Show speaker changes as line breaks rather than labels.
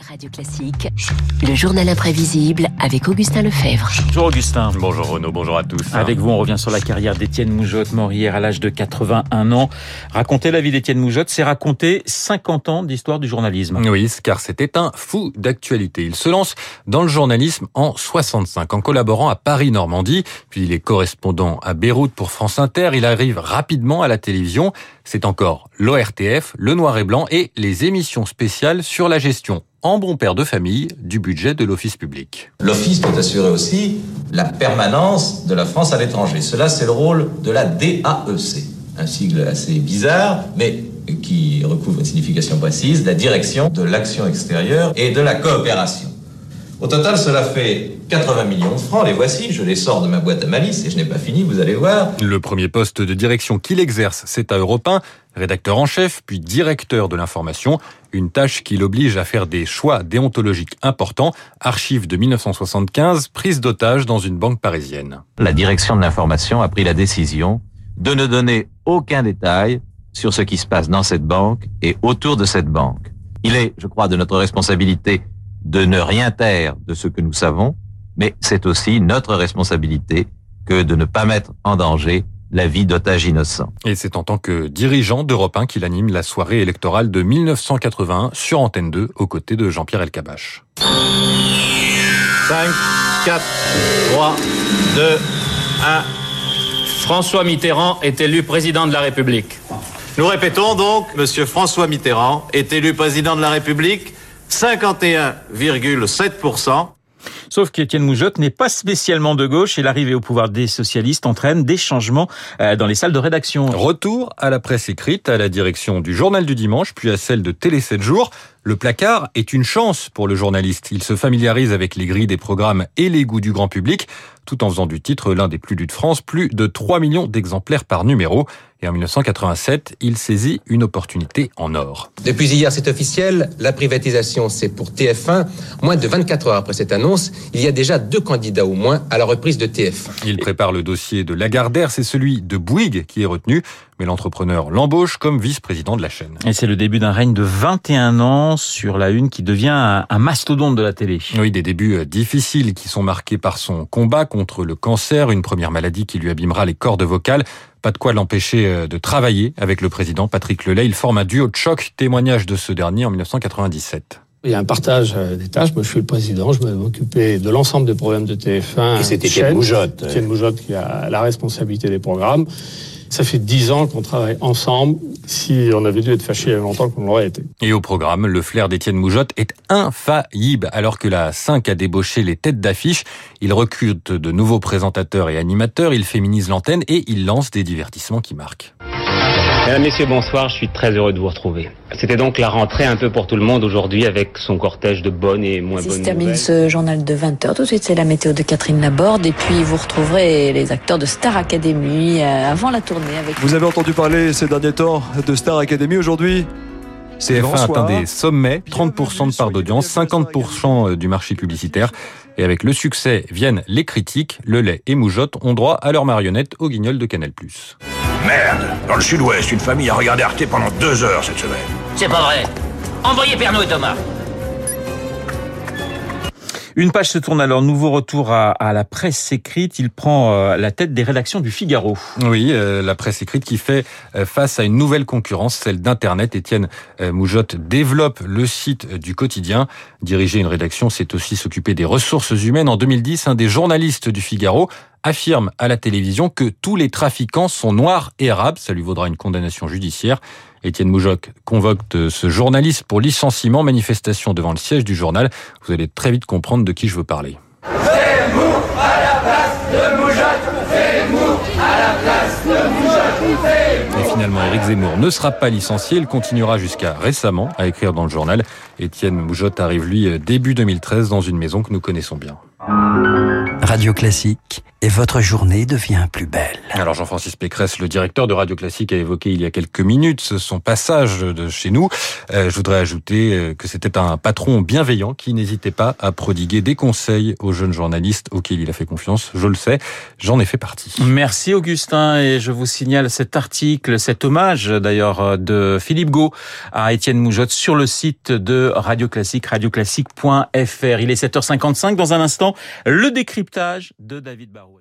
Radio Classique, le journal imprévisible avec Augustin Lefebvre.
Bonjour Augustin.
Bonjour Renaud, bonjour à tous.
Avec vous, on revient sur la carrière d'Étienne Moujotte, mort hier à l'âge de 81 ans. Raconter la vie d'Étienne Moujotte, c'est raconter 50 ans d'histoire du journalisme.
Oui, car c'était un fou d'actualité. Il se lance dans le journalisme en 65, en collaborant à Paris-Normandie, puis il est correspondant à Beyrouth pour France Inter. Il arrive rapidement à la télévision. C'est encore l'ORTF, le noir et blanc et les émissions spéciales sur la gestion en bon père de famille du budget de l'office public.
L'office doit assurer aussi la permanence de la France à l'étranger. Cela, c'est le rôle de la DAEC, un sigle assez bizarre, mais qui recouvre une signification précise, la direction de l'action extérieure et de la coopération. Au total, cela fait 80 millions de francs. Les voici, je les sors de ma boîte à malice et je n'ai pas fini, vous allez voir.
Le premier poste de direction qu'il exerce, c'est à Europe 1, rédacteur en chef, puis directeur de l'information, une tâche qui l'oblige à faire des choix déontologiques importants, archives de 1975, prise d'otage dans une banque parisienne.
La direction de l'information a pris la décision de ne donner aucun détail sur ce qui se passe dans cette banque et autour de cette banque. Il est, je crois, de notre responsabilité de ne rien taire de ce que nous savons, mais c'est aussi notre responsabilité que de ne pas mettre en danger la vie d'otages innocents.
Et c'est en tant que dirigeant d'Europe 1 qu'il anime la soirée électorale de 1981 sur Antenne 2 aux côtés de Jean-Pierre Elkabach.
5, 4, 3, 2, 1. François Mitterrand est élu président de la République. Nous répétons donc, Monsieur François Mitterrand est élu président de la République 51,7%.
Sauf qu'Étienne Moujotte n'est pas spécialement de gauche et l'arrivée au pouvoir des socialistes entraîne des changements euh, dans les salles de rédaction.
Retour à la presse écrite, à la direction du Journal du Dimanche, puis à celle de Télé 7 jours. Le placard est une chance pour le journaliste. Il se familiarise avec les grilles des programmes et les goûts du grand public, tout en faisant du titre l'un des plus lus de France, plus de 3 millions d'exemplaires par numéro. Et en 1987, il saisit une opportunité en or.
Depuis hier, c'est officiel, la privatisation, c'est pour TF1. Moins de 24 heures après cette annonce, il y a déjà deux candidats au moins à la reprise de TF1.
Il prépare le dossier de Lagardère, c'est celui de Bouygues qui est retenu, mais l'entrepreneur l'embauche comme vice-président de la chaîne.
Et c'est le début d'un règne de 21 ans sur la une qui devient un mastodonte de la télé.
Oui, des débuts difficiles qui sont marqués par son combat contre le cancer, une première maladie qui lui abîmera les cordes vocales. Pas de quoi l'empêcher de travailler avec le président Patrick Lelay. Il forme un duo de choc, témoignage de ce dernier en 1997.
Il y a un partage des tâches. Moi, je suis le président. Je vais m'occuper de l'ensemble des programmes de TF1.
Et c'était Étienne Moujotte.
Étienne Moujotte qui a la responsabilité des programmes. Ça fait dix ans qu'on travaille ensemble. Si on avait dû être fâché il y a longtemps qu'on l'aurait été.
Et au programme, le flair d'Étienne Moujotte est infaillible. Alors que la 5 a débauché les têtes d'affiche, il recrute de nouveaux présentateurs et animateurs, il féminise l'antenne et il lance des divertissements qui marquent.
Mesdames, Messieurs, bonsoir. Je suis très heureux de vous retrouver. C'était donc la rentrée un peu pour tout le monde aujourd'hui avec son cortège de bonnes et moins
Si
bonnes
se termine
nouvelles.
ce journal de 20h. Tout de suite, c'est la météo de Catherine Laborde. Et puis, vous retrouverez les acteurs de Star Academy euh, avant la tournée avec
Vous avez entendu parler ces derniers temps de Star Academy aujourd'hui
CF1
Bonsoir.
atteint des sommets, 30% de part d'audience, 50% du marché publicitaire. Et avec le succès viennent les critiques. Le lait et Moujotte ont droit à leur marionnette au guignol de Canal+.
Merde Dans le sud-ouest, une famille a regardé Arte pendant deux heures cette semaine.
C'est pas vrai. Envoyez Pernod et Thomas.
Une page se tourne alors, nouveau retour à, la presse écrite. Il prend euh, la tête des rédactions du Figaro.
Oui, euh, la presse écrite qui fait euh, face à une nouvelle concurrence, celle d'Internet. Étienne Moujotte développe le site du quotidien. Diriger une rédaction, c'est aussi s'occuper des ressources humaines. En 2010, un des journalistes du Figaro affirme à la télévision que tous les trafiquants sont noirs et arabes. Ça lui vaudra une condamnation judiciaire. Étienne Moujotte convoque ce journaliste pour licenciement, manifestation devant le siège du journal. Vous allez très vite comprendre de qui je veux parler. Et finalement, Éric Zemmour ne sera pas licencié. Il continuera jusqu'à récemment à écrire dans le journal. Étienne Moujotte arrive, lui, début 2013 dans une maison que nous connaissons bien.
Radio Classique, et votre journée devient plus belle.
Alors Jean-Francis Pécresse, le directeur de Radio Classique, a évoqué il y a quelques minutes son passage de chez nous. Euh, je voudrais ajouter euh, que c'était un patron bienveillant qui n'hésitait pas à prodiguer des conseils aux jeunes journalistes auxquels il a fait confiance. Je le sais, j'en ai fait partie.
Merci Augustin et je vous signale cet article, cet hommage d'ailleurs de Philippe Gau à Étienne Moujotte sur le site de Radio Classique, radioclassique.fr. Il est 7h55 dans un instant, le décryptage de David Barou.